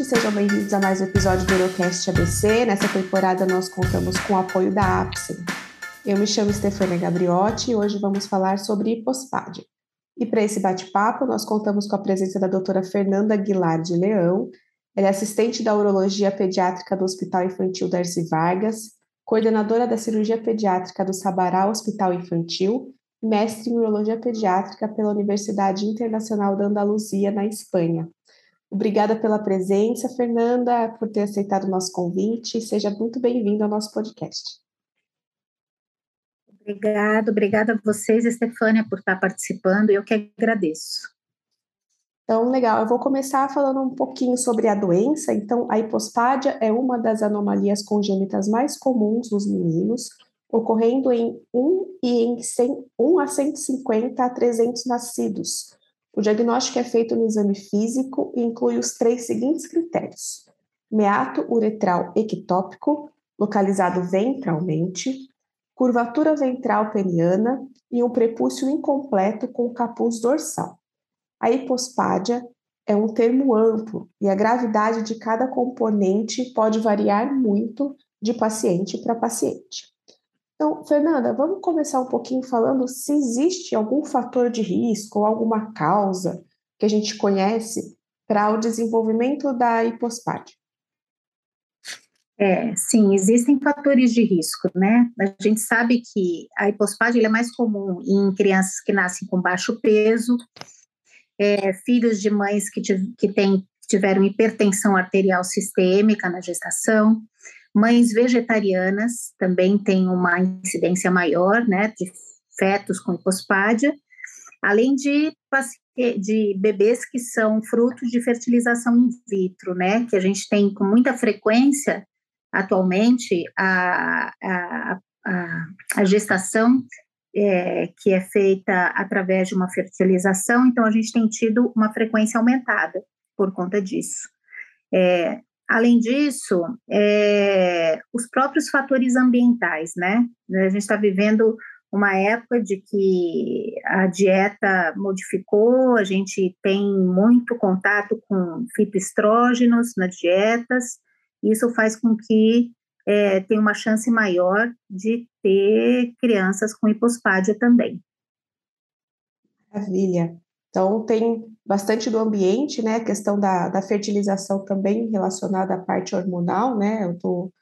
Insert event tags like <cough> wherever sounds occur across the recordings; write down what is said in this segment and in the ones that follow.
gente, sejam bem-vindos a mais um episódio do Eurocast ABC. Nessa temporada nós contamos com o apoio da APSEM. Eu me chamo Stefania Gabriotti e hoje vamos falar sobre hipospádia. E para esse bate-papo nós contamos com a presença da doutora Fernanda Aguilar de Leão, ela é assistente da urologia pediátrica do Hospital Infantil Darcy Vargas, coordenadora da cirurgia pediátrica do Sabará Hospital Infantil, mestre em urologia pediátrica pela Universidade Internacional da Andaluzia, na Espanha. Obrigada pela presença, Fernanda, por ter aceitado o nosso convite. Seja muito bem-vindo ao nosso podcast. Obrigada, obrigada a vocês, Estefânia, por estar participando. Eu que agradeço. Então, legal. Eu vou começar falando um pouquinho sobre a doença. Então, a hipospádia é uma das anomalias congênitas mais comuns nos meninos, ocorrendo em 1 e em 100, 1 a 150 a 300 nascidos. O diagnóstico é feito no exame físico e inclui os três seguintes critérios: meato uretral ectópico, localizado ventralmente, curvatura ventral peniana e um prepúcio incompleto com capuz dorsal. A hipospádia é um termo amplo e a gravidade de cada componente pode variar muito de paciente para paciente. Então, Fernanda, vamos começar um pouquinho falando se existe algum fator de risco ou alguma causa que a gente conhece para o desenvolvimento da hipospádia. É, sim, existem fatores de risco, né? A gente sabe que a hipospádia é mais comum em crianças que nascem com baixo peso, é, filhos de mães que, que tem, tiveram hipertensão arterial sistêmica na gestação, mães vegetarianas também têm uma incidência maior, né, de fetos com hipospádia, além de, de bebês que são frutos de fertilização in vitro, né, que a gente tem com muita frequência atualmente a, a, a, a gestação é, que é feita através de uma fertilização, então a gente tem tido uma frequência aumentada por conta disso. É, além disso, é, os próprios fatores ambientais, né? A gente está vivendo uma época de que a dieta modificou, a gente tem muito contato com fitoestrógenos nas dietas, isso faz com que é, tem uma chance maior de ter crianças com hipospádia também. Maravilha. Então, tem bastante do ambiente, né? A questão da, da fertilização também relacionada à parte hormonal, né? Do,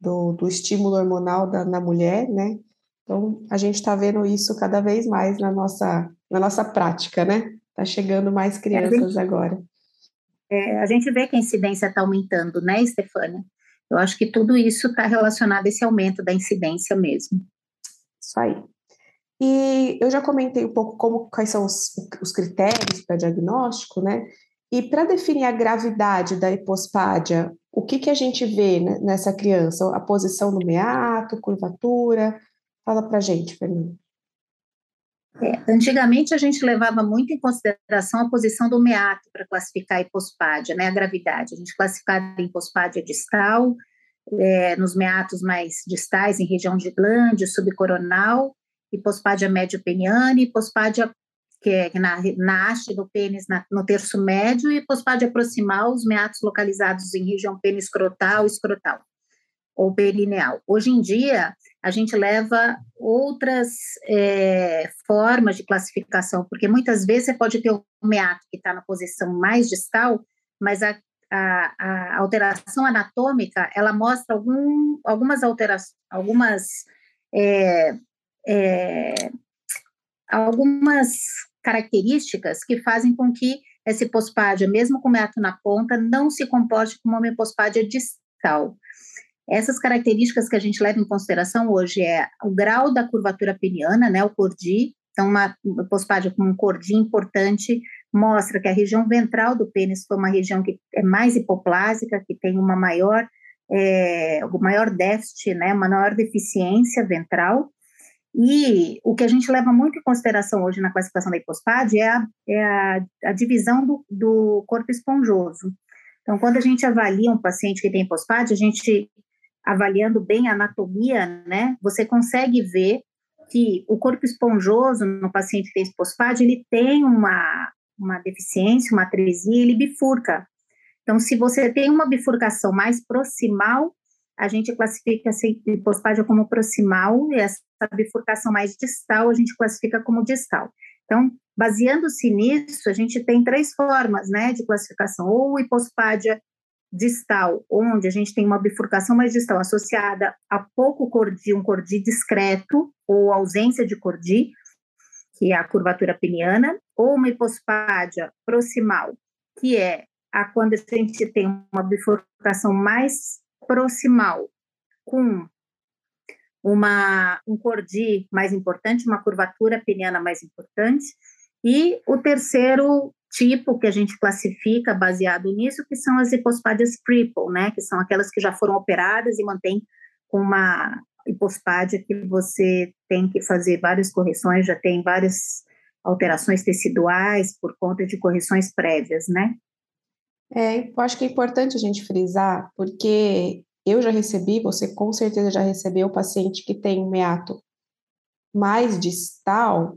do, do estímulo hormonal da, na mulher, né? Então, a gente está vendo isso cada vez mais na nossa, na nossa prática, né? Está chegando mais crianças é, a gente, agora. É, a gente vê que a incidência está aumentando, né, Stefânia? Eu acho que tudo isso está relacionado a esse aumento da incidência mesmo. Isso aí. E eu já comentei um pouco como quais são os, os critérios para diagnóstico, né? E para definir a gravidade da hipospádia, o que, que a gente vê né, nessa criança? A posição do meato, curvatura? Fala para a gente, Fernando. É, antigamente a gente levava muito em consideração a posição do meato para classificar a hipospádia, né, a gravidade. A gente classificava a hipospádia distal, é, nos meatos mais distais, em região de glande, subcoronal, hipospádia médio-peniana e hipospádia que é na, na haste do pênis na, no terço médio e hipospádia proximal, os meatos localizados em região peniscrotal e escrotal ou perineal. Hoje em dia, a gente leva outras é, formas de classificação, porque muitas vezes você pode ter um meato que está na posição mais distal, mas a, a, a, alteração anatômica ela mostra algum, algumas alterações, algumas é, é, algumas características que fazem com que essa hipospádia, mesmo com meato na ponta, não se comporte como uma hipospádia distal. Essas características que a gente leva em consideração hoje é o grau da curvatura peniana, né, o cordi, então uma hipospádia com um cordi importante mostra que a região ventral do pênis foi uma região que é mais hipoplásica, que tem uma maior, é, o maior déficit, né, uma maior deficiência ventral, e o que a gente leva muito em consideração hoje na classificação da hipospádia é a, é a, a divisão do, do corpo esponjoso. Então, quando a gente avalia um paciente que tem hipospádia, a gente avaliando bem a anatomia, né, você consegue ver que o corpo esponjoso no paciente que tem hipospádia, ele tem uma, uma deficiência, uma atresia, ele bifurca. Então, se você tem uma bifurcação mais proximal, a gente classifica essa hipospádia como proximal, e essa bifurcação mais distal a gente classifica como distal. Então, baseando-se nisso, a gente tem três formas né, de classificação, ou hipospádia distal, onde a gente tem uma bifurcação mais distal associada a pouco cordi, um cordi discreto, ou ausência de cordi, que é a curvatura peniana, ou uma hipospádia proximal, que é a quando a gente tem uma bifurcação mais proximal, com uma, um cordi mais importante, uma curvatura peniana mais importante, e o terceiro tipo que a gente classifica baseado nisso, que são as hipospádias triple, né, que são aquelas que já foram operadas e mantêm uma hipospádia que você tem que fazer várias correções, já tem várias alterações teciduais por conta de correções prévias, né? É, eu acho que é importante a gente frisar, porque eu já recebi, você com certeza já recebeu paciente que tem um meato mais distal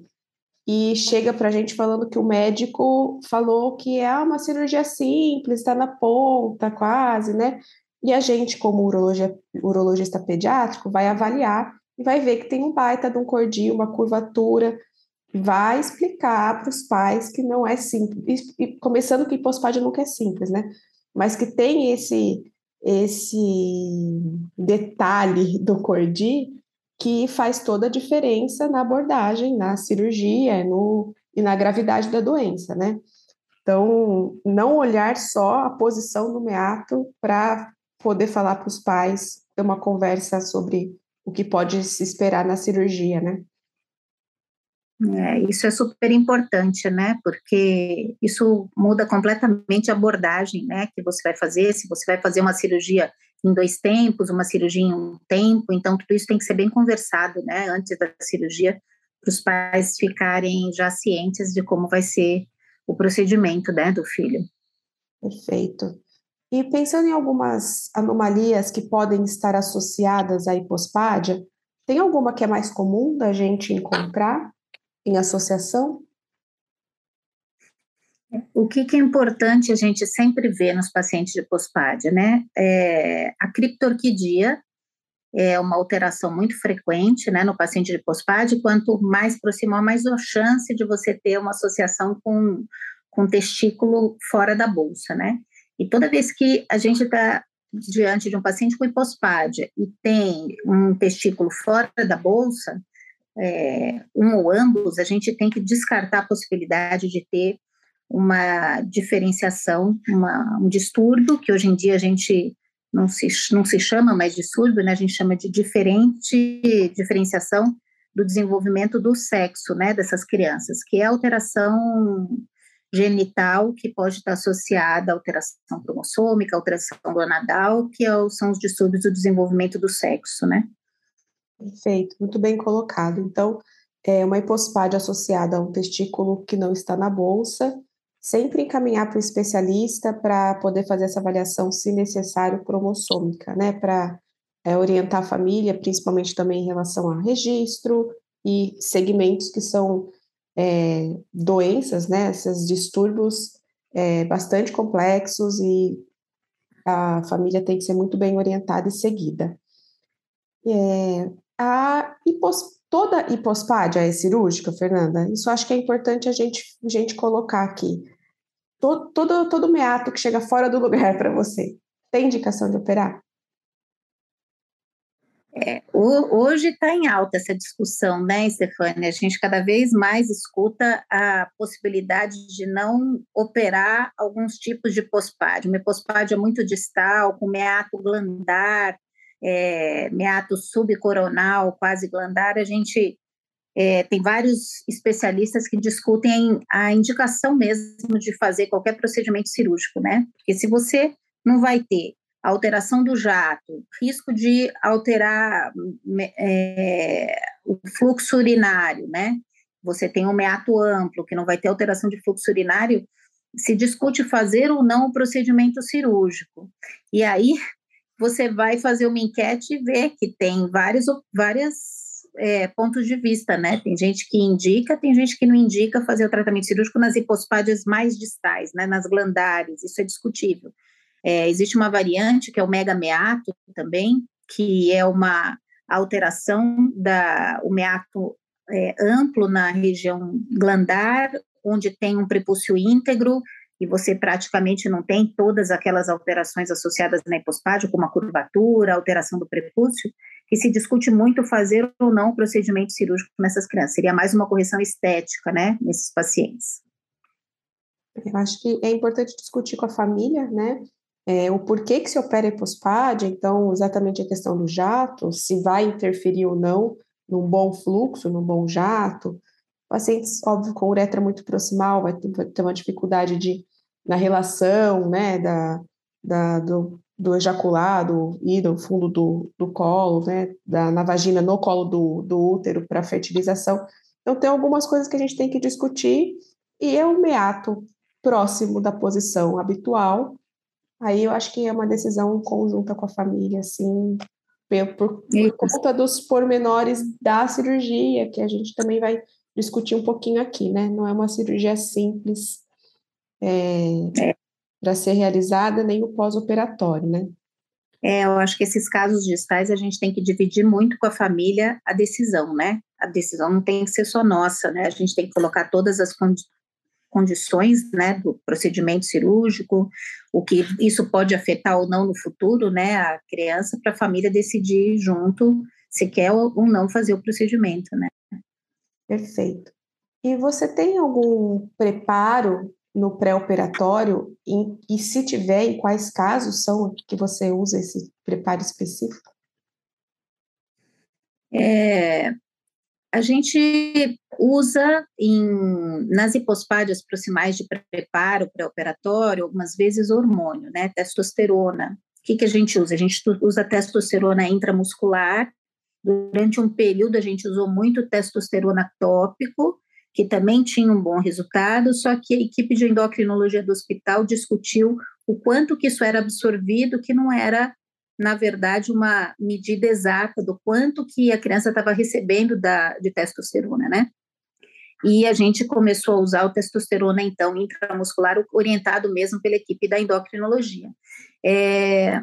e chega para a gente falando que o médico falou que é uma cirurgia simples, está na ponta quase, né? E a gente, como urologia, urologista pediátrico, vai avaliar e vai ver que tem um baita de um cordil, uma curvatura, vai explicar para os pais que não é simples, e, começando que hipospádia nunca é simples, né? Mas que tem esse esse detalhe do cordi que faz toda a diferença na abordagem, na cirurgia no, e na gravidade da doença, né? Então, não olhar só a posição do meato para poder falar para os pais, ter uma conversa sobre o que pode se esperar na cirurgia, né? É, isso é super importante, né? Porque isso muda completamente a abordagem, né? Que você vai fazer, se você vai fazer uma cirurgia em dois tempos, uma cirurgia em um tempo, então tudo isso tem que ser bem conversado, né? Antes da cirurgia, para os pais ficarem já cientes de como vai ser o procedimento, né, do filho. Perfeito. E pensando em algumas anomalias que podem estar associadas à hipospádia, tem alguma que é mais comum da gente encontrar? Em associação? O que, que, é importante a gente sempre ver nos pacientes de pospádia, né? É, a criptorquidia é uma alteração muito frequente, né, no paciente de pospádia. Quanto mais proximal, mais a chance de você ter uma associação com, com testículo fora da bolsa, né? E toda vez que a gente está diante de um paciente com hipospádia e tem um testículo fora da bolsa, é, um ou ambos, a gente tem que descartar a possibilidade de ter uma diferenciação, uma, um distúrbio, que hoje em dia a gente não se, não se chama mais distúrbio, né? a gente chama de diferente diferenciação do desenvolvimento do sexo né, dessas crianças, que é alteração genital que pode estar associada à alteração cromossômica, alteração gonadal, que é são os distúrbios do desenvolvimento do sexo, né? Perfeito, muito bem colocado. Então, é uma hipospádia associada a um testículo que não está na bolsa, sempre encaminhar para o especialista para poder fazer essa avaliação, se necessário, cromossômica, né? Para é, orientar a família, principalmente também em relação a registro e segmentos que são é, doenças, né? Esses distúrbios é, bastante complexos e a família tem que ser muito bem orientada e seguida. É, a hipos, toda hipospádia é cirúrgica, Fernanda? Isso acho que é importante a gente, a gente colocar aqui. Todo, todo, todo meato que chega fora do lugar <laughs> para você, tem indicação de operar? É, hoje está em alta essa discussão, né, Stefania? A gente cada vez mais escuta a possibilidade de não operar alguns tipos de hipospádia. Uma hipospádia muito distal, com meato glandar, é, meato subcoronal, quase glandar, a gente é, tem vários especialistas que discutem a indicação mesmo de fazer qualquer procedimento cirúrgico, né? Porque se você não vai ter alteração do jato, risco de alterar é, o fluxo urinário, né? Você tem um meato amplo, que não vai ter alteração de fluxo urinário, se discute fazer ou não o procedimento cirúrgico. E aí você vai fazer uma enquete e ver que tem vários, vários é, pontos de vista, né? Tem gente que indica, tem gente que não indica fazer o tratamento cirúrgico nas hipospádias mais distais, né? Nas glandares, isso é discutível. É, existe uma variante que é o megameato também, que é uma alteração da o meato é, amplo na região glandar, onde tem um prepúcio íntegro e você praticamente não tem todas aquelas alterações associadas na hipospádio, como a curvatura, a alteração do prepúcio, que se discute muito fazer ou não o procedimento cirúrgico nessas crianças. Seria mais uma correção estética, né, nesses pacientes. Eu acho que é importante discutir com a família, né, é, o porquê que se opera hipospádia, então, exatamente a questão do jato, se vai interferir ou não num bom fluxo, num bom jato. Pacientes, óbvio, com uretra muito proximal, vai ter, vai ter uma dificuldade de, na relação, né, da, da, do, do ejaculado e do fundo do, do colo, né, da, na vagina, no colo do, do útero para fertilização. Então, tem algumas coisas que a gente tem que discutir, e é um meato próximo da posição habitual, Aí eu acho que é uma decisão conjunta com a família, assim, por, por conta dos pormenores da cirurgia, que a gente também vai discutir um pouquinho aqui, né? Não é uma cirurgia simples é, é. para ser realizada, nem o pós-operatório, né? É, eu acho que esses casos distais a gente tem que dividir muito com a família a decisão, né? A decisão não tem que ser só nossa, né? A gente tem que colocar todas as condições né, do procedimento cirúrgico, o que isso pode afetar ou não no futuro, né, a criança, para a família decidir junto se quer ou não fazer o procedimento, né. Perfeito. E você tem algum preparo no pré-operatório e se tiver, em quais casos são que você usa esse preparo específico? É, a gente usa em, nas hipospádias proximais de preparo pré-operatório, algumas vezes hormônio, né, testosterona. O que, que a gente usa? A gente usa testosterona intramuscular. Durante um período, a gente usou muito testosterona tópico, que também tinha um bom resultado, só que a equipe de endocrinologia do hospital discutiu o quanto que isso era absorvido, que não era na verdade, uma medida exata do quanto que a criança estava recebendo da, de testosterona, né? E a gente começou a usar o testosterona, então, intramuscular, orientado mesmo pela equipe da endocrinologia. É,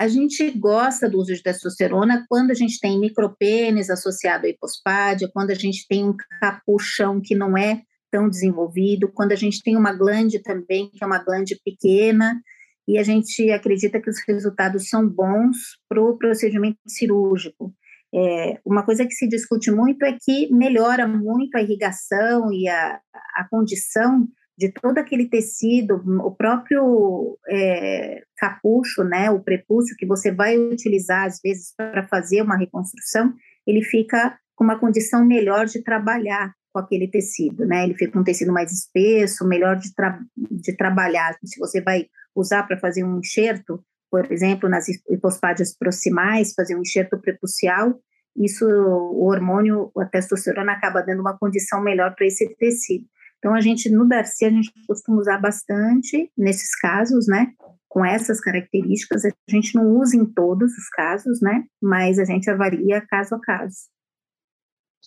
a gente gosta do uso de testosterona quando a gente tem micropênis associado à hipospádia, quando a gente tem um capuchão que não é tão desenvolvido, quando a gente tem uma glande também, que é uma glande pequena, e a gente acredita que os resultados são bons para o procedimento cirúrgico. É, uma coisa que se discute muito é que melhora muito a irrigação e a, a condição de todo aquele tecido, o próprio é, capucho, né, o prepúcio que você vai utilizar às vezes para fazer uma reconstrução, ele fica com uma condição melhor de trabalhar com aquele tecido, né? Ele fica um tecido mais espesso, melhor de, tra de trabalhar. Se você vai usar para fazer um enxerto, por exemplo, nas hipospádias proximais, fazer um enxerto prepucial, isso, o hormônio, a testosterona acaba dando uma condição melhor para esse tecido. Então, a gente, no Darcy, a gente costuma usar bastante nesses casos, né? Com essas características, a gente não usa em todos os casos, né? Mas a gente avalia caso a caso.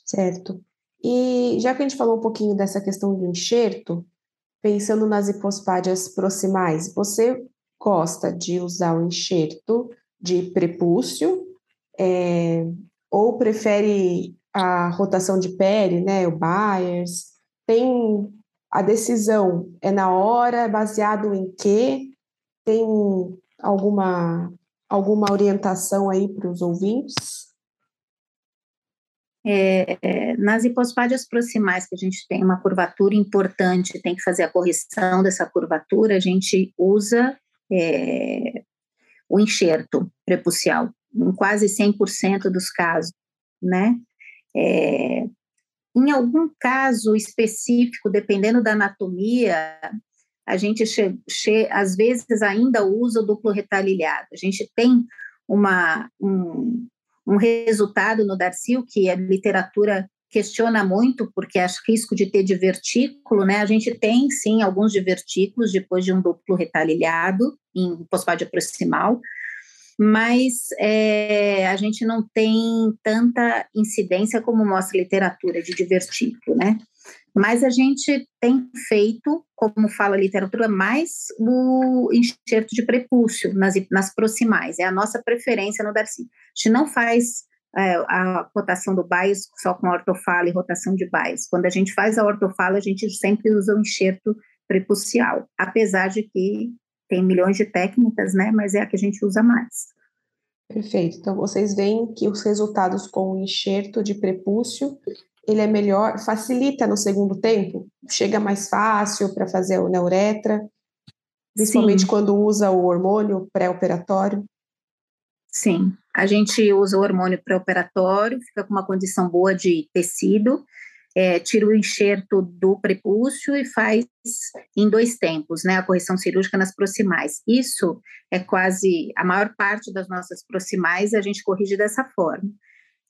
Certo. E já que a gente falou um pouquinho dessa questão do enxerto, pensando nas hipospádias proximais, você gosta de usar o enxerto de prepúcio é, ou prefere a rotação de pele, né, o Byers? Tem a decisão é na hora, é baseado em quê? Tem alguma alguma orientação aí para os ouvintes? É, é, nas hipospádias proximais, que a gente tem uma curvatura importante, tem que fazer a correção dessa curvatura, a gente usa é, o enxerto prepucial, em quase 100% dos casos, né? Em algum caso específico, dependendo da anatomia, a gente às vezes ainda usa o duplo retalhilhado. A gente tem uma, um, um resultado no Darcy, que a literatura questiona muito, porque acho risco de ter divertículo, né? A gente tem, sim, alguns divertículos depois de um duplo retalhilhado em pós-pádia proximal, mas é, a gente não tem tanta incidência como mostra a literatura de divertículo, né? Mas a gente tem feito, como fala a literatura, mais o enxerto de prepúcio nas, nas proximais, é a nossa preferência no Darcy. A gente não faz é, a rotação do bias só com ortofala e rotação de bias. Quando a gente faz a ortofala, a gente sempre usa o enxerto prepucial, apesar de que tem milhões de técnicas, né, mas é a que a gente usa mais. Perfeito. Então, vocês veem que os resultados com o enxerto de prepúcio, ele é melhor, facilita no segundo tempo? Chega mais fácil para fazer o neuretra, principalmente Sim. quando usa o hormônio pré-operatório? Sim, a gente usa o hormônio pré-operatório, fica com uma condição boa de tecido, é, tira o enxerto do prepúcio e faz em dois tempos, né, a correção cirúrgica nas proximais. Isso é quase a maior parte das nossas proximais a gente corrige dessa forma.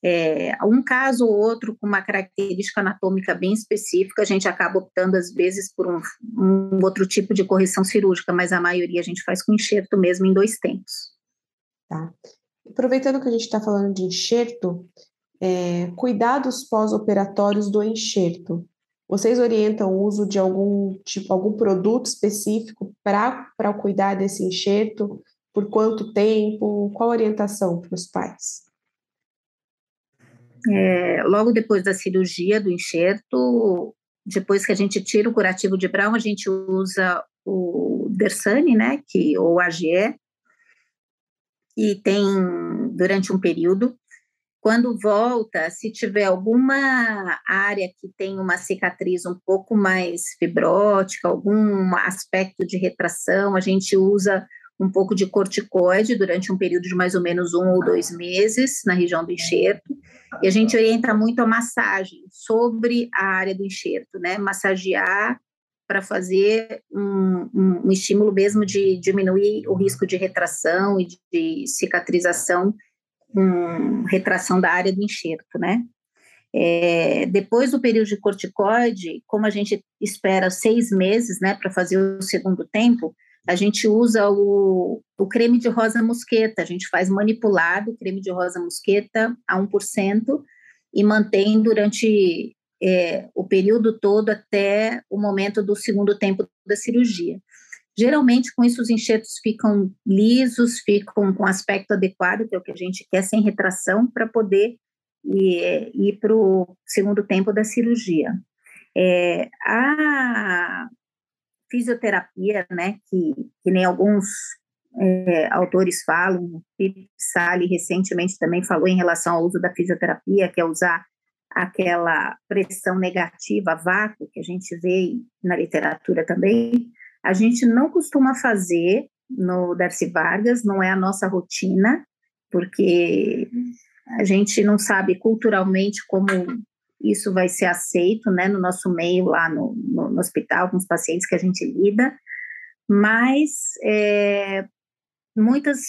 É, um caso ou outro com uma característica anatômica bem específica, a gente acaba optando às vezes por um, um outro tipo de correção cirúrgica, mas a maioria a gente faz com enxerto mesmo em dois tempos. Tá. Aproveitando que a gente está falando de enxerto, é, cuidados pós-operatórios do enxerto. Vocês orientam o uso de algum tipo, algum produto específico para cuidar desse enxerto? Por quanto tempo? Qual a orientação para os pais? É, logo depois da cirurgia do enxerto, depois que a gente tira o curativo de Brown, a gente usa o Dersane, né, que, ou AGE, e tem durante um período. Quando volta, se tiver alguma área que tem uma cicatriz um pouco mais fibrótica, algum aspecto de retração, a gente usa um pouco de corticoide durante um período de mais ou menos um ou dois meses na região do enxerto. E a gente orienta muito a massagem sobre a área do enxerto, né? Massagear para fazer um, um, um, estímulo mesmo de diminuir o risco de retração e de, de cicatrização com retração da área do enxerto, né? É, depois do período de corticoide, como a gente espera seis meses, né, para fazer o segundo tempo, a gente usa o, o creme de rosa mosqueta, a gente faz manipulado o creme de rosa mosqueta a 1% e mantém durante é, o período todo até o momento do segundo tempo da cirurgia. Geralmente, com isso, os enxertos ficam lisos, ficam com aspecto adequado, que é o que a gente quer, sem retração, para poder ir, ir para o segundo tempo da cirurgia. É, a fisioterapia, né, que, que nem alguns é, autores falam, Philip Sally recentemente também falou em relação ao uso da fisioterapia, que é usar aquela pressão negativa, vácuo, que a gente vê na literatura também, a gente não costuma fazer no Darcy Vargas, não é a nossa rotina, porque a gente não sabe culturalmente como isso vai ser aceito, né, no nosso meio lá no, no, no hospital, com os pacientes que a gente lida, mas é, muitas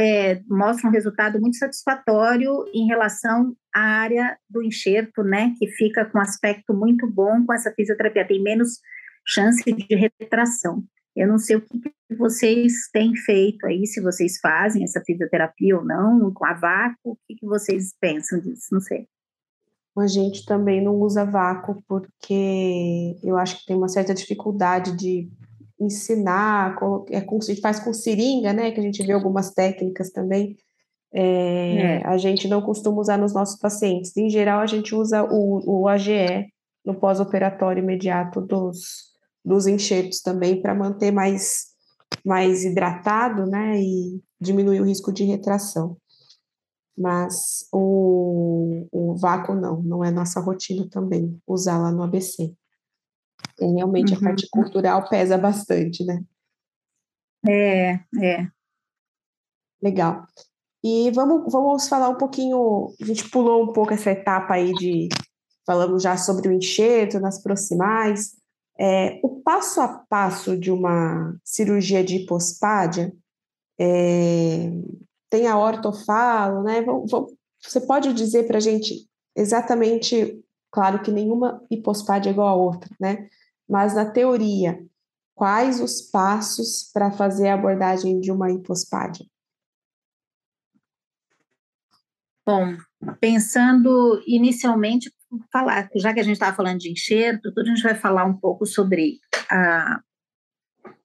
é, mostram um resultado muito satisfatório em relação à área do enxerto, né, que fica com aspecto muito bom com essa fisioterapia, tem menos chance de retração. Eu não sei o que vocês têm feito aí, se vocês fazem essa fisioterapia ou não, com a vácuo, o que vocês pensam disso? Não sei. A gente também não usa vácuo porque eu acho que tem uma certa dificuldade de ensinar, é faz com seringa, né? Que a gente vê algumas técnicas também. É, é. A gente não costuma usar nos nossos pacientes. Em geral, a gente usa o, o AGE no pós-operatório imediato dos, dos enxertos também para manter mais, mais hidratado, né, e diminuir o risco de retração. Mas o, o vácuo não, não é nossa rotina também, usar lá no ABC. E realmente uhum. a parte cultural pesa bastante, né? É, é. Legal. E vamos, vamos falar um pouquinho, a gente pulou um pouco essa etapa aí de, falamos já sobre o enxerto nas proximais, é, o passo a passo de uma cirurgia de hipospádia é, tem a ortofalo, né? Você pode dizer para a gente exatamente, claro que nenhuma hipospádia é igual a outra, né? Mas na teoria, quais os passos para fazer a abordagem de uma hipospádia? Bom, pensando inicialmente, falar, já que a gente estava falando de enxerto, tudo a gente vai falar um pouco sobre a,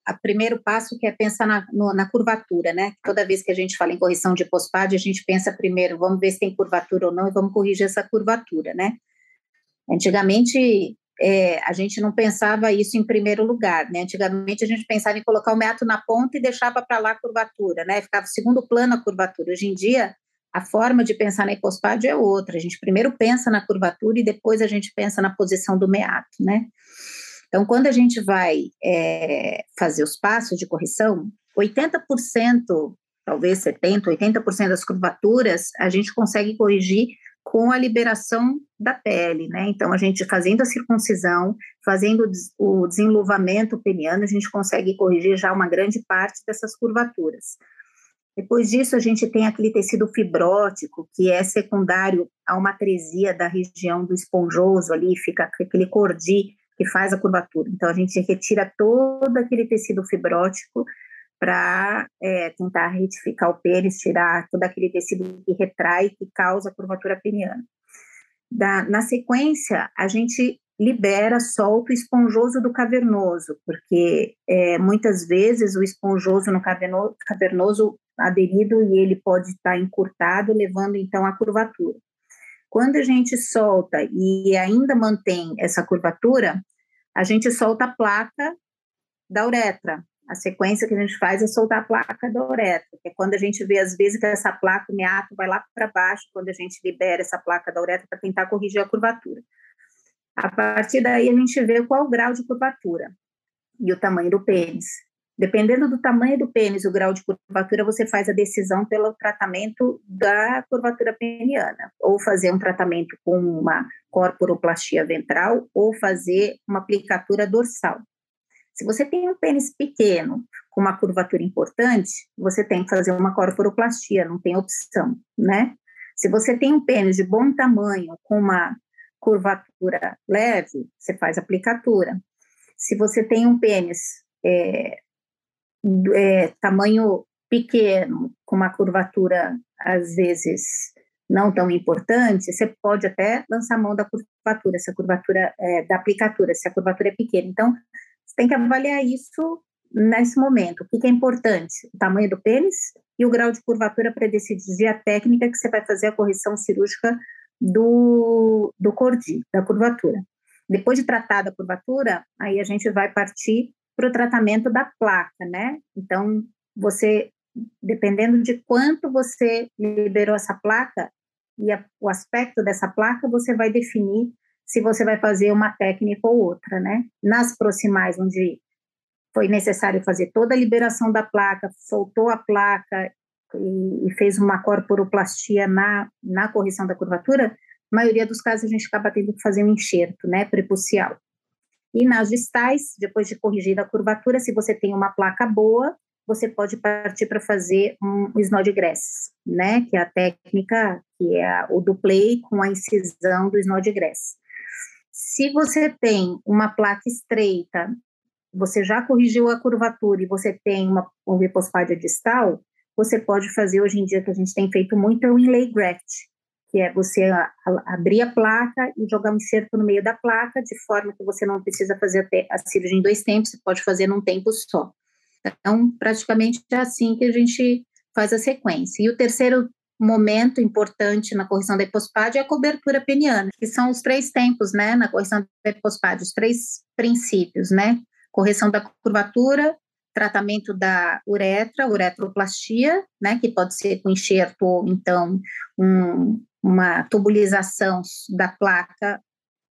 a primeiro passo que é pensar na, no, na curvatura, né? Toda vez que a gente fala em correção de pospad, a gente pensa primeiro, vamos ver se tem curvatura ou não e vamos corrigir essa curvatura, né? Antigamente, é, a gente não pensava isso em primeiro lugar, né? Antigamente a gente pensava em colocar o meato na ponta e deixava para lá a curvatura, né? Ficava segundo plano a curvatura. Hoje em dia, a forma de pensar na hipospádio é outra. A gente primeiro pensa na curvatura e depois a gente pensa na posição do meato, né? Então, quando a gente vai é, fazer os passos de correção, 80%, talvez 70%, 80% das curvaturas a gente consegue corrigir com a liberação da pele, né? Então, a gente fazendo a circuncisão, fazendo o desenluvamento peniano, a gente consegue corrigir já uma grande parte dessas curvaturas. Depois disso, a gente tem aquele tecido fibrótico, que é secundário a uma atresia da região do esponjoso ali, fica aquele cordi que faz a curvatura. Então, a gente retira todo aquele tecido fibrótico para é, tentar retificar o pênis, tirar todo aquele tecido que retrai, que causa a curvatura peniana. Da, na sequência, a gente libera, solta o esponjoso do cavernoso, porque é, muitas vezes o esponjoso no cavernoso, cavernoso aderido e ele pode estar encurtado, levando então à curvatura. Quando a gente solta e ainda mantém essa curvatura, a gente solta a placa da uretra. A sequência que a gente faz é soltar a placa da uretra, que é quando a gente vê, às vezes, que essa placa, o meato, vai lá para baixo, quando a gente libera essa placa da uretra para tentar corrigir a curvatura. A partir daí, a gente vê qual o grau de curvatura e o tamanho do pênis. Dependendo do tamanho do pênis, o grau de curvatura, você faz a decisão pelo tratamento da curvatura peniana, ou fazer um tratamento com uma corporoplastia ventral, ou fazer uma aplicatura dorsal. Se você tem um pênis pequeno, com uma curvatura importante, você tem que fazer uma corporoplastia, não tem opção, né? Se você tem um pênis de bom tamanho, com uma curvatura leve, você faz aplicatura. Se você tem um pênis é, é, tamanho pequeno, com uma curvatura às vezes não tão importante, você pode até lançar mão da curvatura, se a curvatura é, da aplicatura, se a curvatura é pequena. Então, você tem que avaliar isso nesse momento. O que, é importante? O tamanho do pênis e o grau de curvatura para decidir a técnica que você vai fazer a correção cirúrgica do, do cordi, da curvatura. Depois de tratar da curvatura, aí a gente vai partir para o tratamento da placa, né? Então, você, dependendo de quanto você liberou essa placa e a, o aspecto dessa placa, você vai definir se você vai fazer uma técnica ou outra, né? Nas proximais, onde foi necessário fazer toda a liberação da placa, soltou a placa e, e fez uma corporoplastia na, na correção da curvatura, maioria dos casos a gente acaba tendo que fazer um enxerto, né, prepucial. E nas distais, depois de corrigida a curvatura, se você tem uma placa boa, você pode partir para fazer um snodgrass, né? Que é a técnica que é o duplay com a incisão do snodgrass. Se você tem uma placa estreita, você já corrigiu a curvatura e você tem uma, uma hipospádia distal, você pode fazer hoje em dia que a gente tem feito muito é o inlay graft, que é você abrir a placa e jogar um enxerto no meio da placa, de forma que você não precisa fazer a cirurgia em dois tempos, você pode fazer num tempo só. Então, praticamente é assim que a gente faz a sequência. E o terceiro momento importante na correção da hipospádia é a cobertura peniana, que são os três tempos, né, na correção da hipospádia, os três princípios, né? Correção da curvatura, tratamento da uretra, uretroplastia, né, que pode ser com enxerto ou então um, uma tubulização da placa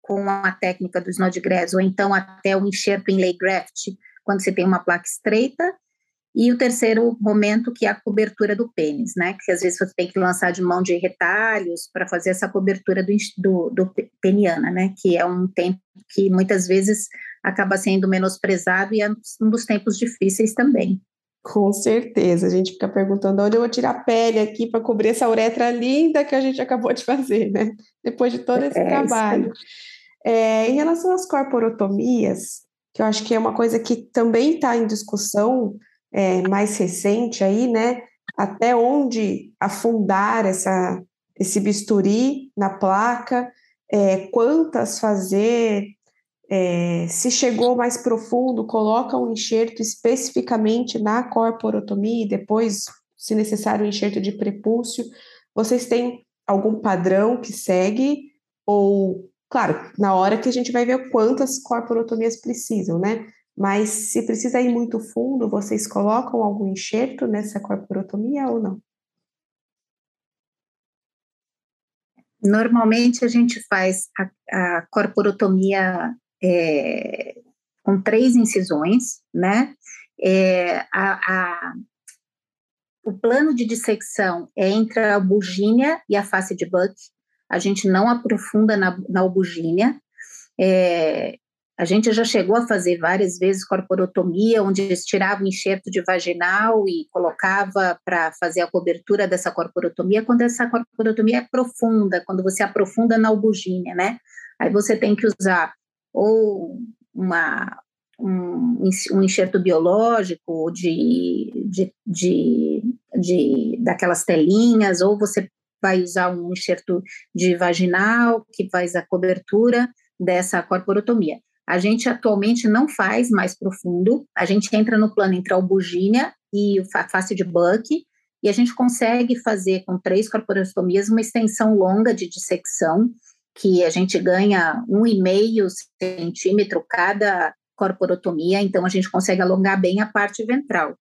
com a técnica do Snodgrass, ou então até o enxerto em lay graft, quando você tem uma placa estreita, e o terceiro momento, que é a cobertura do pênis, né? Que às vezes você tem que lançar de mão de retalhos para fazer essa cobertura do, do, do, peniana, né? Que é um tempo que muitas vezes acaba sendo menosprezado e é um dos tempos difíceis também. Com certeza, a gente fica perguntando onde eu vou tirar a pele aqui para cobrir essa uretra linda que a gente acabou de fazer, né? Depois de todo esse é, trabalho. É, em relação às corporotomias, que eu acho que é uma coisa que também está em discussão é, mais recente aí, né? Até onde afundar essa, esse bisturi na placa. é, quantas fazer, é, se chegou mais profundo, coloca um enxerto especificamente na corporotomia e depois, se necessário, um enxerto de prepúcio. Vocês têm algum padrão que segue? Ou, claro, na hora que a gente vai ver quantas corporotomias precisam, né? Mas se precisa ir muito fundo, vocês colocam algum enxerto nessa corporotomia ou não? Normalmente a gente faz a, a corporotomia é, com três incisões, né? É, a, a, o plano de dissecção é entre a albugínea e a face de Buck. A gente não aprofunda na, na. É, a gente já chegou a fazer várias vezes corporotomia, onde eles tiravam o enxerto de vaginal e colocava para fazer a cobertura dessa corporotomia, quando essa corporotomia é profunda, quando você aprofunda na albugínea, né? Aí você tem que usar ou uma, um, um enxerto biológico de, de, de, de, daquelas telinhas, ou você vai usar um enxerto de vaginal, que faz a cobertura dessa corporotomia. A gente atualmente não faz mais profundo, a gente entra no plano entre a albugínea e a face de Buck, e a gente consegue fazer com três corporotomias uma extensão longa de dissecção, que a gente ganha um e meio centímetro cada corporotomia, então a gente consegue alongar bem a parte ventral.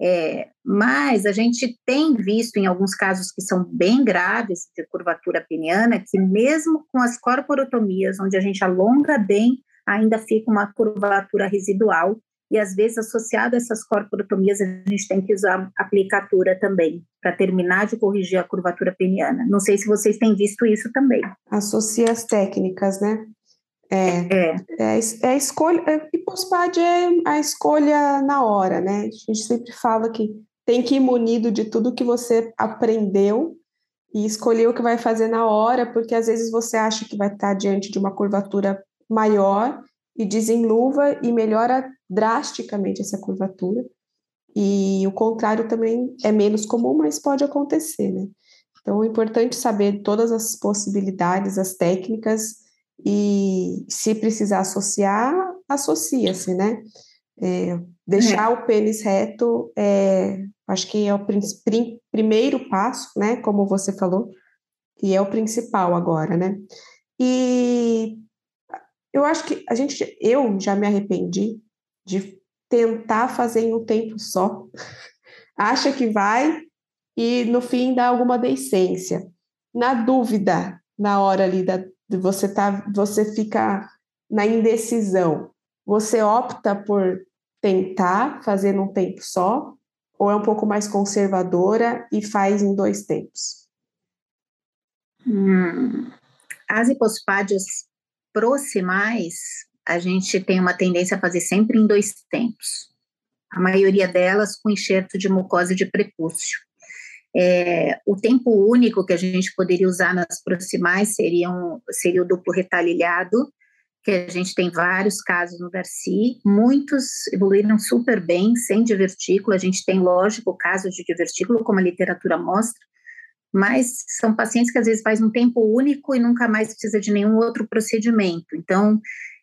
É, mas a gente tem visto em alguns casos que são bem graves de curvatura peniana, que mesmo com as corporotomias, onde a gente alonga bem, ainda fica uma curvatura residual, e às vezes associado a essas corporotomias a gente tem que usar aplicatura também para terminar de corrigir a curvatura peniana. Não sei se vocês têm visto isso também. Associa as técnicas, né? É, é. é, é a escolha, é, e pós-PAD é a escolha na hora, né? A gente sempre fala que tem que ir munido de tudo que você aprendeu e escolher o que vai fazer na hora, porque às vezes você acha que vai estar diante de uma curvatura maior e desenluva e melhora drasticamente essa curvatura. E o contrário também é menos comum, mas pode acontecer, né? Então, é importante saber todas as possibilidades, as técnicas, e se precisar associar, associa-se, né? É, deixar é. o pênis reto, é, acho que é o prim primeiro passo, né? Como você falou, e é o principal agora, né? E eu acho que a gente, eu já me arrependi de tentar fazer em um tempo só. <laughs> Acha que vai e no fim dá alguma decência. Na dúvida, na hora ali da, de você tá, você fica na indecisão. Você opta por tentar fazer num tempo só ou é um pouco mais conservadora e faz em dois tempos? Hum, as hipospádias proximais, a gente tem uma tendência a fazer sempre em dois tempos. A maioria delas com enxerto de mucosa de prepúcio. É, o tempo único que a gente poderia usar nas proximais seria, um, seria o duplo retalhilhado, que a gente tem vários casos no Darcy, muitos evoluíram super bem, sem divertículo, a gente tem, lógico, casos de divertículo, como a literatura mostra, mas são pacientes que às vezes faz um tempo único e nunca mais precisa de nenhum outro procedimento. Então,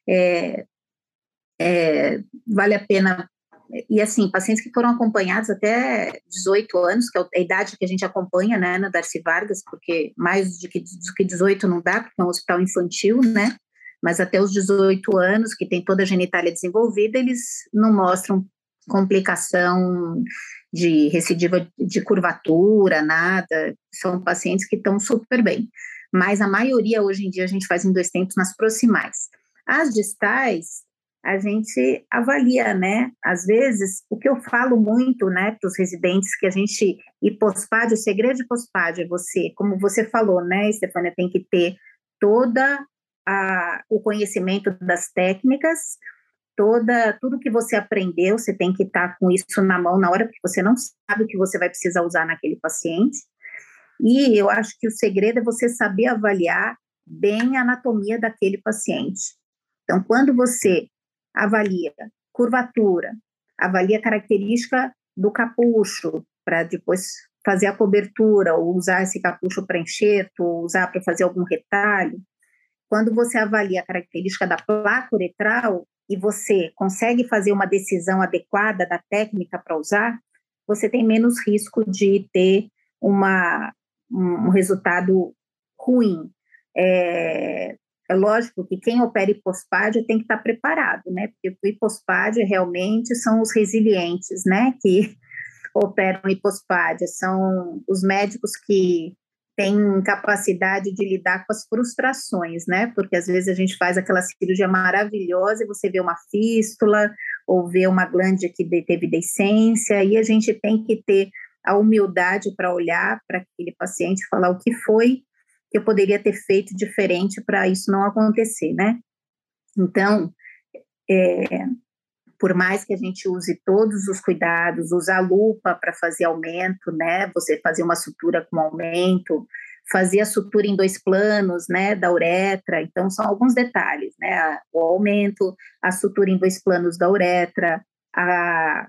é, é, vale a pena e assim, pacientes que foram acompanhados até 18 anos, que é a idade que a gente acompanha, né, na Darcy Vargas, porque mais do que, do que 18 não dá, porque é um hospital infantil, né, mas até os 18 anos, que tem toda a genitália desenvolvida, eles não mostram complicação de recidiva de curvatura, nada, são pacientes que estão super bem. Mas a maioria hoje em dia a gente faz em dois tempos nas proximais. As distais, a gente avalia, né? Às vezes, o que eu falo muito, né, para os residentes, que a gente, e pós-PAD, o segredo de pós-PAD é você, como você falou, né, Stefania, tem que ter toda a, o conhecimento das técnicas, toda tudo que você aprendeu, você tem que estar tá com isso na mão na hora, porque você não sabe o que você vai precisar usar naquele paciente. E eu acho que o segredo é você saber avaliar bem a anatomia daquele paciente. Então, quando você avalia curvatura, avalia característica do capucho, para depois fazer a cobertura, ou usar esse capucho para enxerto, ou usar para fazer algum retalho. quando você avalia a característica da placa uretral e você consegue fazer uma decisão adequada da técnica para usar, você tem menos risco de ter uma, um resultado ruim. É, é lógico que quem opera hipospádia tem que estar preparado, né? Porque o hipospádia realmente são os resilientes, né? Que <laughs> operam hipospádia, são os médicos que têm capacidade de lidar com as frustrações, né? Porque às vezes a gente faz aquela cirurgia maravilhosa e você vê uma fístula ou vê uma glândula que teve decência e a gente tem que ter a humildade para olhar para aquele paciente e falar o que foi que eu poderia ter feito diferente para isso não acontecer, né? Então, é, por mais que a gente use todos os cuidados, usar lupa para fazer aumento, né? Você fazer uma sutura com aumento, fazer a sutura em dois planos, né? Da uretra. Então, são alguns detalhes, né? O aumento, a sutura em dois planos da uretra, a,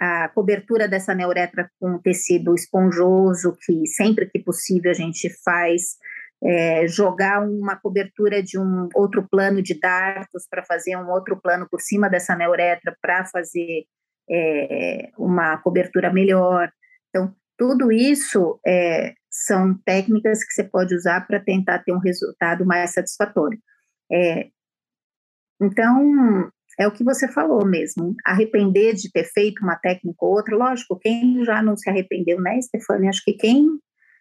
a cobertura dessa neuretra com tecido esponjoso, que sempre que possível a gente faz, é, jogar uma cobertura de um outro plano de dartos para fazer um outro plano por cima dessa neuretra para fazer é, uma cobertura melhor. Então, tudo isso é, são técnicas que você pode usar para tentar ter um resultado mais satisfatório. É, então, é o que você falou mesmo, arrepender de ter feito uma técnica ou outra, lógico, quem já não se arrependeu, né, Stefania? Acho que quem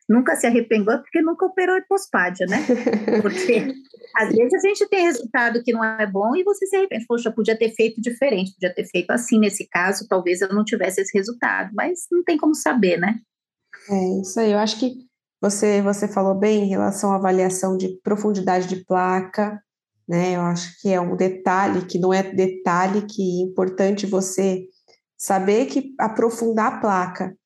nunca se arrependeu porque nunca operou hipospádia, né? <laughs> Porque às vezes a gente tem resultado que não é bom e você se arrepende. Poxa, podia ter feito diferente, podia ter feito assim nesse caso, talvez eu não tivesse esse resultado, mas não tem como saber, né? É isso aí, eu acho que você, você falou bem em relação à avaliação de profundidade de placa, né? Eu acho que é um detalhe que não é detalhe que é importante você saber que aprofundar a placa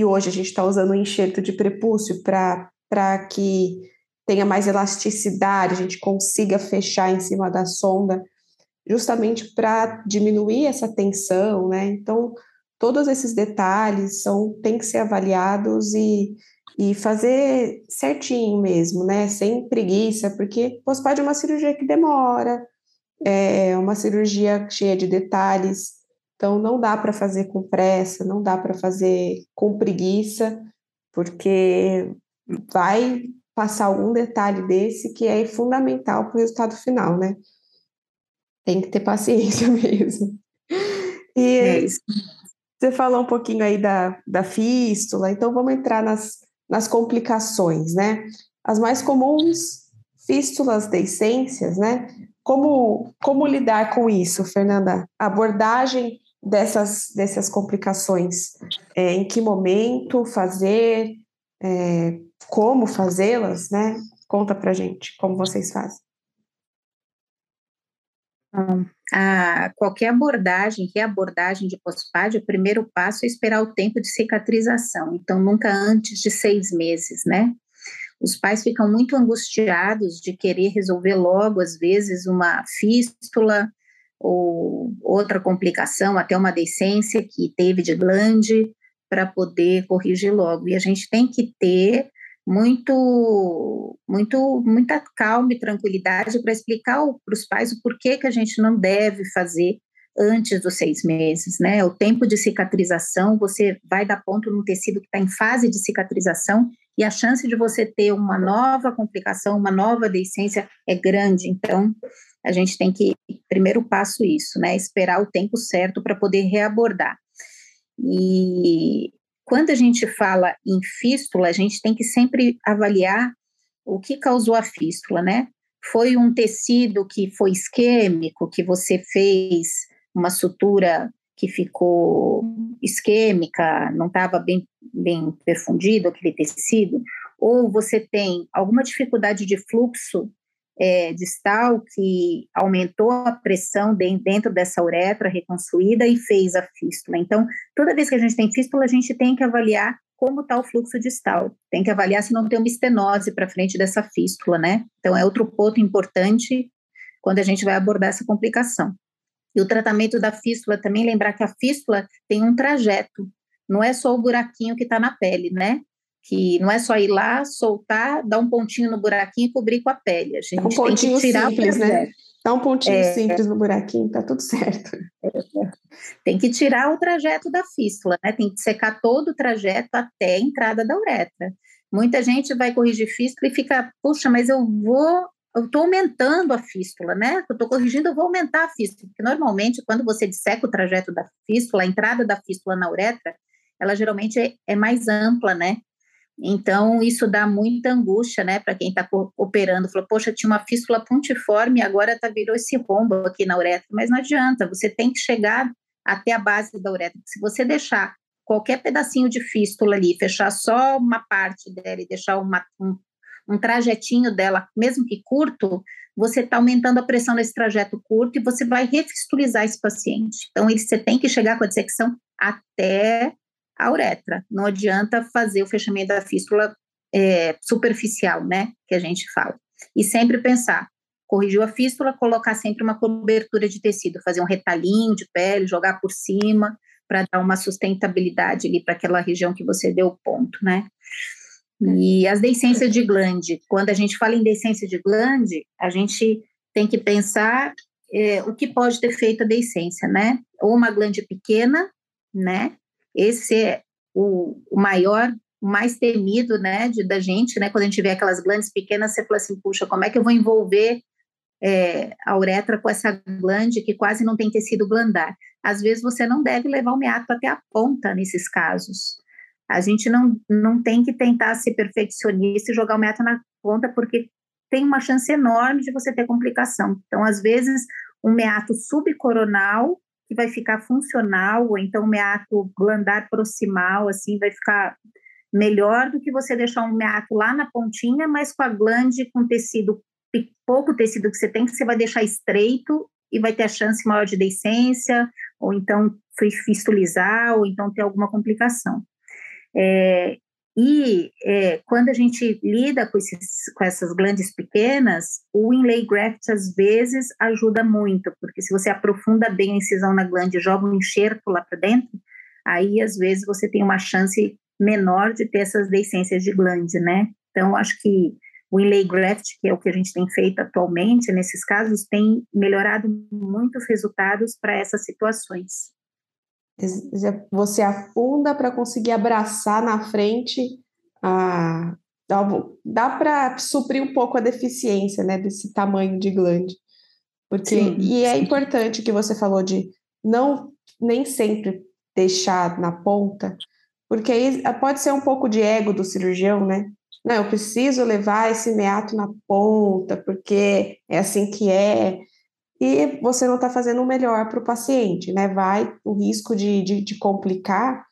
e hoje a gente está usando um enxerto de prepúcio para que tenha mais elasticidade, a gente consiga fechar em cima da sonda, justamente para diminuir essa tensão, né? Então, todos esses detalhes são têm que ser avaliados e, e fazer certinho mesmo, né? Sem preguiça, porque pós-parto é uma cirurgia que demora, é uma cirurgia cheia de detalhes, então, não dá para fazer com pressa, não dá para fazer com preguiça, porque vai passar algum detalhe desse que é fundamental para o resultado final, né? Tem que ter paciência <laughs> mesmo. E é você falou um pouquinho aí da, da fístula, então vamos entrar nas, nas complicações, né? As mais comuns, fístulas deiscências, né? Como, como lidar com isso, Fernanda? Abordagem dessas, dessas complicações? É, em que momento fazer, é, como fazê-las, né? Conta pra gente como vocês fazem. a qualquer abordagem, que é abordagem de pós-pádio, o primeiro passo é esperar o tempo de cicatrização, então nunca antes de seis meses, né? Os pais ficam muito angustiados de querer resolver logo, às vezes, uma fístula, ou outra complicação, até uma decência que teve de glande, para poder corrigir logo. E a gente tem que ter muito, muito, muita calma e tranquilidade para explicar para os pais o porquê que a gente não deve fazer antes dos seis meses, né? O tempo de cicatrização, você vai dar ponto num tecido que está em fase de cicatrização e a chance de você ter uma nova complicação, uma nova deiscência é grande. Então, a gente tem que, primeiro passo, isso, né? Esperar o tempo certo para poder reabordar. E quando a gente fala em fístula, a gente tem que sempre avaliar o que causou a fístula, né? Foi um tecido que foi isquêmico, que você fez uma sutura que ficou isquêmica, não estava bem, bem perfundido aquele tecido, ou você tem alguma dificuldade de fluxo é, distal que aumentou a pressão dentro dessa uretra reconstruída e fez a fístula. Então, toda vez que a gente tem fístula, a gente tem que avaliar como está o fluxo distal. Tem que avaliar se não tem uma estenose para frente dessa fístula, né? Então, é outro ponto importante quando a gente vai abordar essa complicação. E o tratamento da fístula também, lembrar que a fístula tem um trajeto, não é só o buraquinho que está na pele, né? Que não é só ir lá, soltar, dar um pontinho no buraquinho e cobrir com a pele. A gente um pontinho tem que tirar simples, né? Dá um pontinho é, simples no buraquinho, tá tudo certo. É, tem que tirar o trajeto da fístula, né? Tem que secar todo o trajeto até a entrada da uretra. Muita gente vai corrigir fístula e fica, puxa, mas eu vou, eu estou aumentando a fístula, né? Eu estou corrigindo, eu vou aumentar a fístula. Porque normalmente, quando você disseca o trajeto da fístula, a entrada da fístula na uretra, ela geralmente é, é mais ampla, né? Então, isso dá muita angústia, né, para quem está operando. Falou, poxa, tinha uma fístula pontiforme, agora tá, virou esse rombo aqui na uretra. Mas não adianta, você tem que chegar até a base da uretra. Se você deixar qualquer pedacinho de fístula ali, fechar só uma parte dela e deixar uma, um, um trajetinho dela, mesmo que curto, você está aumentando a pressão nesse trajeto curto e você vai refistulizar esse paciente. Então, você tem que chegar com a dissecção até a uretra. Não adianta fazer o fechamento da fístula é, superficial, né, que a gente fala. E sempre pensar, corrigiu a fístula, colocar sempre uma cobertura de tecido, fazer um retalhinho de pele, jogar por cima, para dar uma sustentabilidade ali para aquela região que você deu o ponto, né? E as deiscências de glande, quando a gente fala em deiscência de glande, a gente tem que pensar é, o que pode ter feito a deiscência, né? Ou uma glande pequena, né? Esse é o, o maior, o mais temido, né, de, da gente, né, quando a gente vê aquelas glândulas pequenas, você fala assim, puxa, como é que eu vou envolver é, a uretra com essa glande que quase não tem tecido glandar? Às vezes você não deve levar o meato até a ponta nesses casos. A gente não, não tem que tentar ser perfeccionista e jogar o meato na ponta, porque tem uma chance enorme de você ter complicação. Então, às vezes, um meato subcoronal que vai ficar funcional, ou então meato glandar proximal, assim, vai ficar melhor do que você deixar um meato lá na pontinha, mas com a glande com tecido, pouco tecido que você tem, que você vai deixar estreito e vai ter a chance maior de deiscência, ou então fistulizar, ou então ter alguma complicação. É, e é, quando a gente lida com, esses, com essas glandes pequenas, o inlay graft às vezes ajuda muito, porque se você aprofunda bem a incisão na glande e joga um enxerto lá para dentro, aí às vezes você tem uma chance menor de ter essas deiscências de glande, né? Então, acho que o inlay graft, que é o que a gente tem feito atualmente nesses casos, tem melhorado muitos resultados para essas situações. Você afunda para conseguir abraçar na frente a. Dá, para suprir um pouco a deficiência né, desse tamanho de glande. Porque, sim, e é importante que você falou de não nem sempre deixar na ponta, porque aí pode ser um pouco de ego do cirurgião, né? Não, eu preciso levar esse meato na ponta, porque é assim que é e você não está fazendo o melhor para o paciente, né? Vai, o risco de, de, de, complicar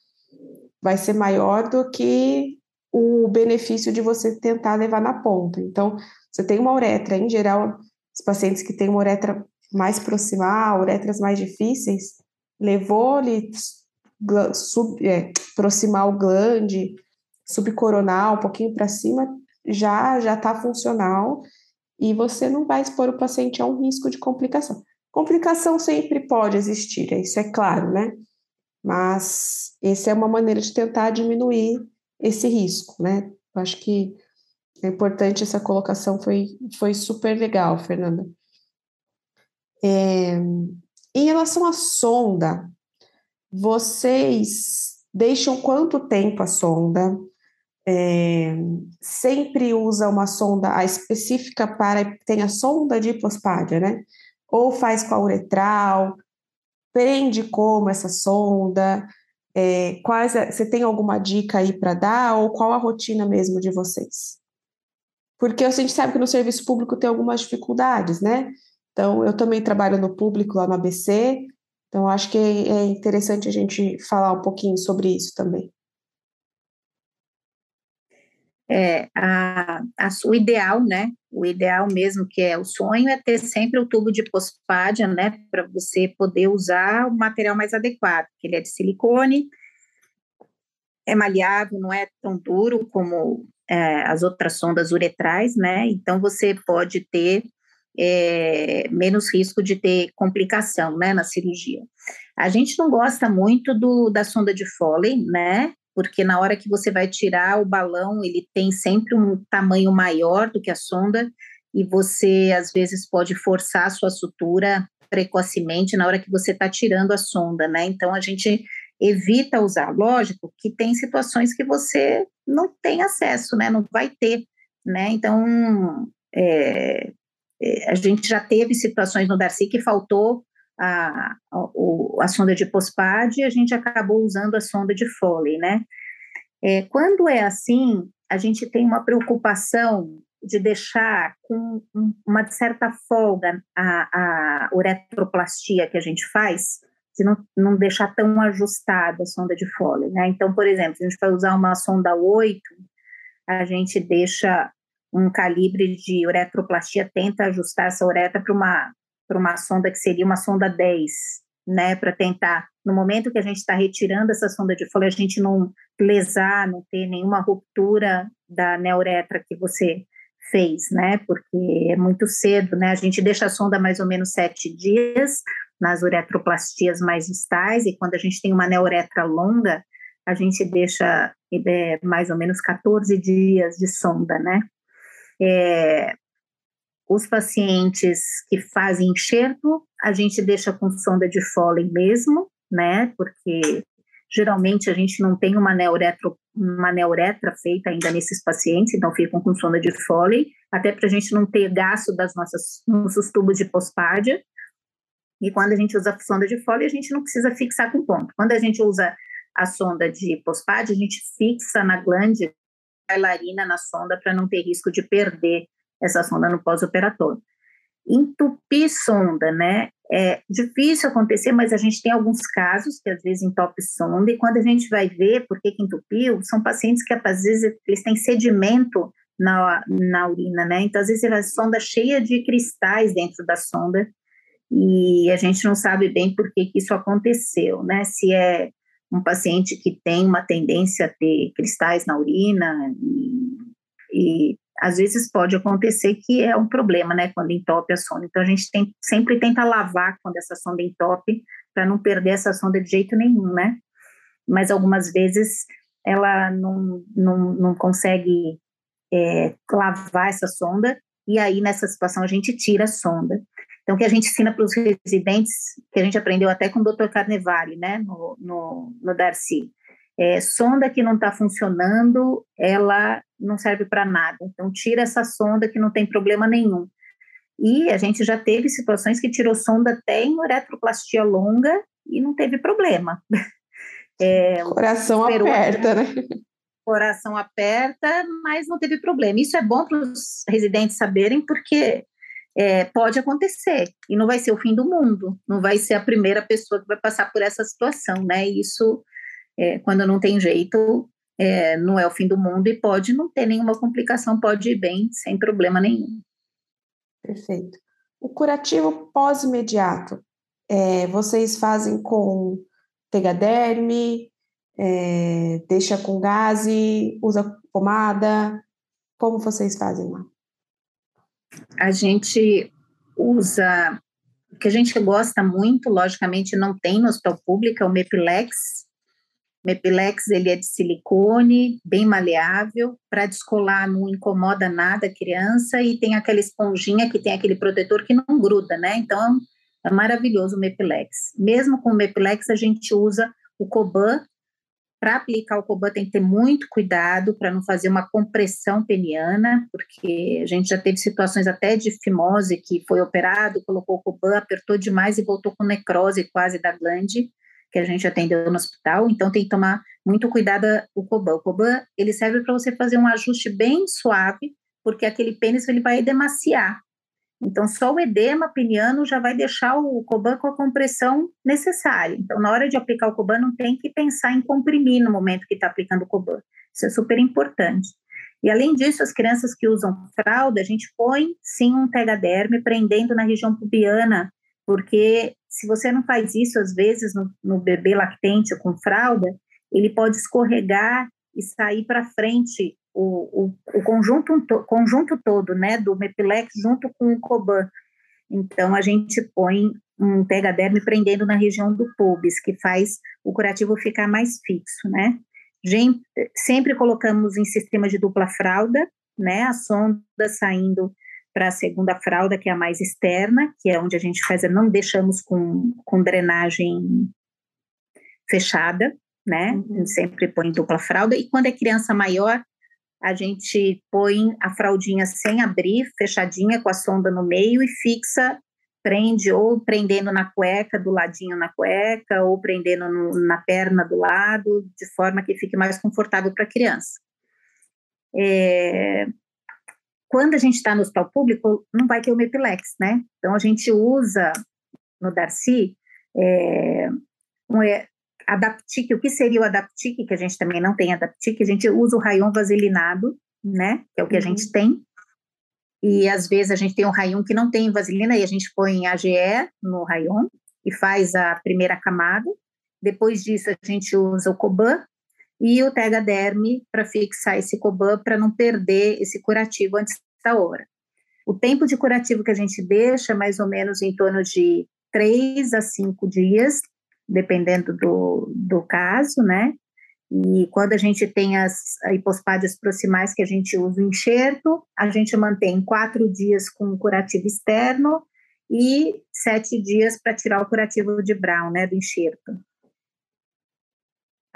vai ser maior do que o benefício de você tentar levar na ponta. Então, você tem uma uretra, em geral, os pacientes que têm uma uretra mais proximal, uretras mais difíceis, levou-lhe sub, é, proximal glande, subcoronal, um pouquinho para cima, já já está funcional e você não vai expor o paciente a um risco de complicação. Complicação sempre pode existir, isso é claro, né? Mas essa é uma maneira de tentar diminuir esse risco, né? Eu acho que é importante essa colocação, foi, foi super legal, Fernanda. É, em relação à sonda, vocês deixam quanto tempo a sonda? É, sempre usa uma sonda específica para tem a sonda de hipospádia, né? Ou faz com a uretral, prende como essa sonda, é, quais você tem alguma dica aí para dar ou qual a rotina mesmo de vocês? Porque a gente sabe que no serviço público tem algumas dificuldades, né? Então, eu também trabalho no público lá no ABC, então acho que é interessante a gente falar um pouquinho sobre isso também é, a, a, o ideal, né? O ideal mesmo que é o sonho é ter sempre o tubo de pospádia, né? Para você poder usar o material mais adequado, que ele é de silicone, é maleável, não é tão duro como é, as outras sondas uretrais, né? Então você pode ter é, menos risco de ter complicação, né? Na cirurgia. A gente não gosta muito do, da sonda de Foley, né? Porque na hora que você vai tirar o balão, ele tem sempre um tamanho maior do que a sonda, e você às vezes pode forçar a sua sutura precocemente na hora que você está tirando a sonda, né? Então a gente evita usar. Lógico que tem situações que você não tem acesso, né? Não vai ter, né? Então é, é, a gente já teve situações no Darcy que faltou a, a, a sonda de POSPAD e a gente acabou usando a sonda de Foley, né? É, quando é assim, a gente tem uma preocupação de deixar com uma certa folga a, a uretroplastia que a gente faz, de não, não deixar tão ajustada a sonda de Foley, né? Então, por exemplo, se a gente vai usar uma sonda 8, a gente deixa um calibre de uretroplastia, tenta ajustar essa uretra para uma, para uma sonda que seria uma sonda 10, né? Para tentar, no momento que a gente está retirando essa sonda de Foley, a gente não lesar, não ter nenhuma ruptura da neuretra que você fez, né? Porque é muito cedo, né? A gente deixa a sonda mais ou menos sete dias nas uretroplastias mais estáis, e quando a gente tem uma neuretra longa, a gente deixa é, mais ou menos 14 dias de sonda, né? É, os pacientes que fazem enxerto, a gente deixa com sonda de Foley mesmo, né? Porque Geralmente a gente não tem uma neuretro, uma neuretra feita ainda nesses pacientes, então ficam com sonda de Foley, até para a gente não ter gasto das nossas nossos tubos de pospádia. E quando a gente usa a sonda de Foley, a gente não precisa fixar com ponto. Quando a gente usa a sonda de pospádia, a gente fixa na glande bailarina na sonda para não ter risco de perder essa sonda no pós-operatório entupir sonda, né? É difícil acontecer, mas a gente tem alguns casos que às vezes entope sonda, e quando a gente vai ver por que, que entupiu, são pacientes que às vezes eles têm sedimento na, na urina, né? Então, às vezes, a sonda cheia de cristais dentro da sonda, e a gente não sabe bem por que, que isso aconteceu, né? Se é um paciente que tem uma tendência a ter cristais na urina, e, e às vezes pode acontecer que é um problema, né, quando entope a sonda. Então a gente tem, sempre tenta lavar quando essa sonda entope, para não perder essa sonda de jeito nenhum, né? Mas algumas vezes ela não, não, não consegue é, lavar essa sonda, e aí nessa situação a gente tira a sonda. Então, o que a gente ensina para os residentes, que a gente aprendeu até com o Dr. Carnevale, né, no, no, no Darcy, é, sonda que não está funcionando, ela não serve para nada. Então, tira essa sonda que não tem problema nenhum. E a gente já teve situações que tirou sonda até em uretroplastia longa e não teve problema. <laughs> É, coração aperta, né? <laughs> Coração aperta, mas não teve problema. Isso é bom para os residentes saberem, porque é, pode acontecer e não vai ser o fim do mundo, não vai ser a primeira pessoa que vai passar por essa situação, né? Isso é, quando não tem jeito, é, não é o fim do mundo e pode não ter nenhuma complicação, pode ir bem sem problema nenhum. Perfeito. O curativo pós-imediato, é, vocês fazem com tegaderme, é, deixa com gase, usa pomada? Como vocês fazem lá? A gente usa, o que a gente gosta muito, logicamente não tem no hospital público, é o Mepilex, Mepilex ele é de silicone, bem maleável, para descolar não incomoda nada a criança e tem aquela esponjinha que tem aquele protetor que não gruda, né? Então é maravilhoso o Mepilex. Mesmo com o Mepilex a gente usa o Coban. Para aplicar o Coban tem que ter muito cuidado para não fazer uma compressão peniana, porque a gente já teve situações até de fimose que foi operado, colocou o Coban, apertou demais e voltou com necrose quase da glande que a gente atendeu no hospital, então tem que tomar muito cuidado o Coban. O Coban, ele serve para você fazer um ajuste bem suave, porque aquele pênis ele vai edemaciar. Então, só o edema peniano já vai deixar o Coban com a compressão necessária. Então, na hora de aplicar o Coban, não tem que pensar em comprimir no momento que está aplicando o Coban. Isso é super importante. E, além disso, as crianças que usam fralda, a gente põe, sim, um tegaderme prendendo na região pubiana, porque se você não faz isso, às vezes, no, no bebê lactente ou com fralda, ele pode escorregar e sair para frente o, o, o conjunto, conjunto todo, né, do Mepilex junto com o Coban. Então, a gente põe um pegaderme prendendo na região do pubis, que faz o curativo ficar mais fixo, né? Gente, sempre colocamos em sistema de dupla fralda, né? A sonda saindo para a segunda fralda, que é a mais externa, que é onde a gente faz, não deixamos com, com drenagem fechada, né? Uhum. sempre põe dupla fralda. E quando é criança maior, a gente põe a fraldinha sem abrir, fechadinha, com a sonda no meio e fixa, prende ou prendendo na cueca, do ladinho na cueca, ou prendendo no, na perna do lado, de forma que fique mais confortável para a criança. É, quando a gente está no hospital público, não vai ter o Mepilex, né? Então a gente usa no Darcy é, um, é, Adaptic, o que seria o Adaptic, que a gente também não tem Adaptic, a gente usa o rayon vaselinado, né? Que é o que uhum. a gente tem. E às vezes a gente tem um rayon que não tem vaselina e a gente põe AGE no rayon e faz a primeira camada. Depois disso a gente usa o Coban e o Tegaderme para fixar esse Coban para não perder esse curativo antes da hora. O tempo de curativo que a gente deixa é mais ou menos em torno de 3 a 5 dias, dependendo do, do caso, né? E quando a gente tem as hipospádias proximais que a gente usa o enxerto, a gente mantém quatro dias com curativo externo e sete dias para tirar o curativo de Brown, né, do enxerto.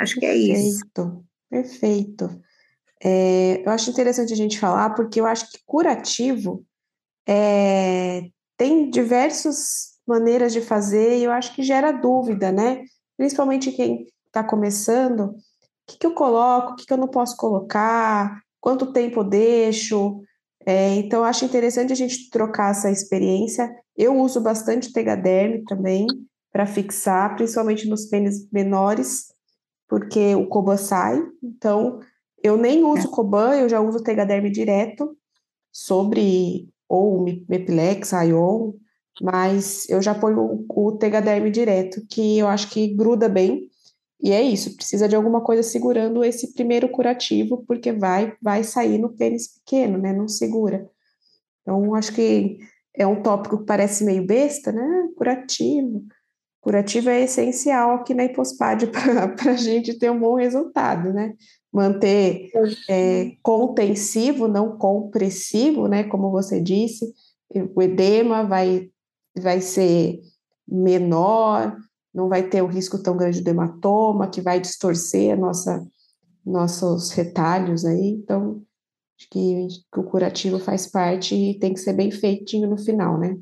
Acho que é isso. Perfeito, perfeito. É, eu acho interessante a gente falar, porque eu acho que curativo é, tem diversas maneiras de fazer e eu acho que gera dúvida, né? Principalmente quem está começando, o que, que eu coloco, o que, que eu não posso colocar, quanto tempo eu deixo. É, então, eu acho interessante a gente trocar essa experiência. Eu uso bastante Tegaderm também para fixar, principalmente nos pênis menores, porque o Coban sai. Então, eu nem uso é. Coban, eu já uso Tegaderm direto sobre ou Mepilex, Ion, mas eu já ponho o, o Tegaderm direto, que eu acho que gruda bem. E é isso, precisa de alguma coisa segurando esse primeiro curativo, porque vai vai sair no pênis pequeno, né? Não segura. Então, acho que é um tópico que parece meio besta, né? Curativo. Curativo é essencial aqui na hipospade <laughs> para a gente ter um bom resultado, né? Manter é, contensivo, não compressivo, né? Como você disse, o edema vai, vai ser menor, não vai ter o risco tão grande do hematoma, que vai distorcer a nossa, nossos retalhos aí. Então, acho que, que o curativo faz parte e tem que ser bem feitinho no final, né?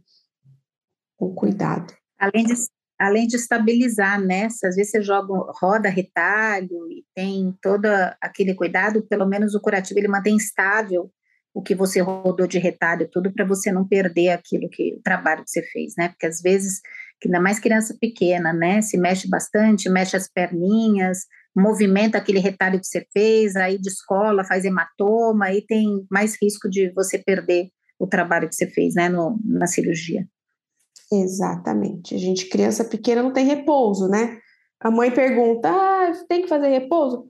Com cuidado. Além de, além de estabilizar, né? Se às vezes você joga, roda retalho e tem todo aquele cuidado, pelo menos o curativo ele mantém estável o que você rodou de retalho, tudo para você não perder aquilo que o trabalho que você fez, né? Porque às vezes, ainda mais criança pequena, né? Se mexe bastante, mexe as perninhas, movimenta aquele retalho que você fez, aí descola, faz hematoma, aí tem mais risco de você perder o trabalho que você fez, né? No, na cirurgia. Exatamente. A gente, criança pequena, não tem repouso, né? A mãe pergunta: ah, tem que fazer repouso?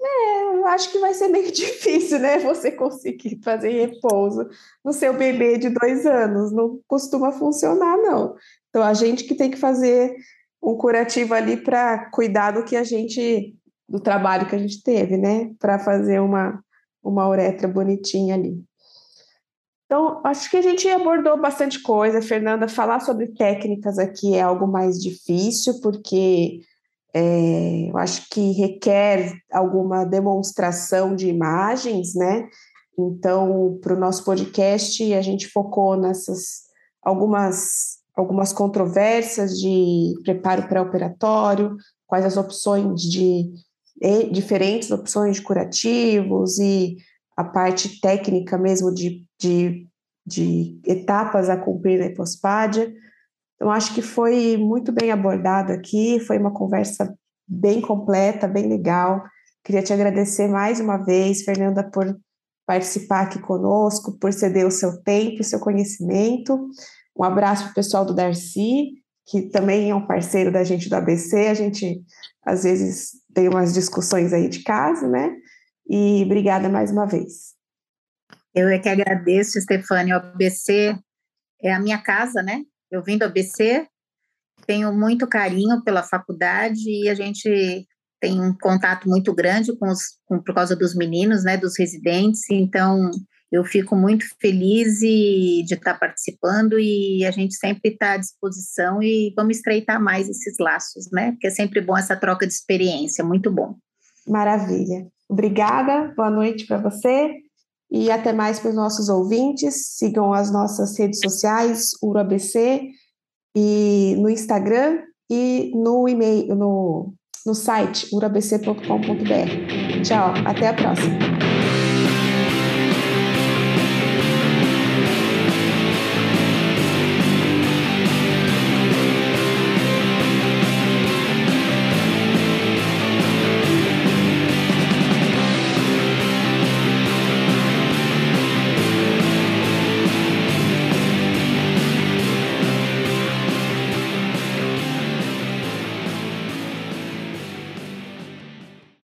É, eu acho que vai ser meio <laughs> difícil, né? Você conseguir fazer repouso no seu bebê de dois anos. Não costuma funcionar, não. Então, a gente que tem que fazer um curativo ali para cuidar do que a gente, do trabalho que a gente teve, né? Para fazer uma, uma uretra bonitinha ali. Então, acho que a gente abordou bastante coisa, Fernanda. Falar sobre técnicas aqui é algo mais difícil, porque é, eu acho que requer alguma demonstração de imagens, né? Então, para o nosso podcast, a gente focou nessas algumas, algumas controvérsias de preparo pré-operatório, quais as opções de diferentes opções de curativos e a parte técnica mesmo de, de, de etapas a cumprir na hipospádia. Então, acho que foi muito bem abordado aqui, foi uma conversa bem completa, bem legal. Queria te agradecer mais uma vez, Fernanda, por participar aqui conosco, por ceder o seu tempo, o seu conhecimento. Um abraço para o pessoal do Darcy, que também é um parceiro da gente do ABC. A gente, às vezes, tem umas discussões aí de casa, né? E obrigada mais uma vez. Eu é que agradeço, Stefania. O ABC é a minha casa, né? Eu vim do ABC, tenho muito carinho pela faculdade e a gente tem um contato muito grande com os, com, por causa dos meninos, né, dos residentes, então eu fico muito feliz e, de estar participando e a gente sempre está à disposição e vamos estreitar mais esses laços, né, porque é sempre bom essa troca de experiência, muito bom. Maravilha. Obrigada, boa noite para você e até mais para os nossos ouvintes. Sigam as nossas redes sociais, UroABC, e no Instagram e no e-mail, no, no site urabc.com.br. Tchau, até a próxima.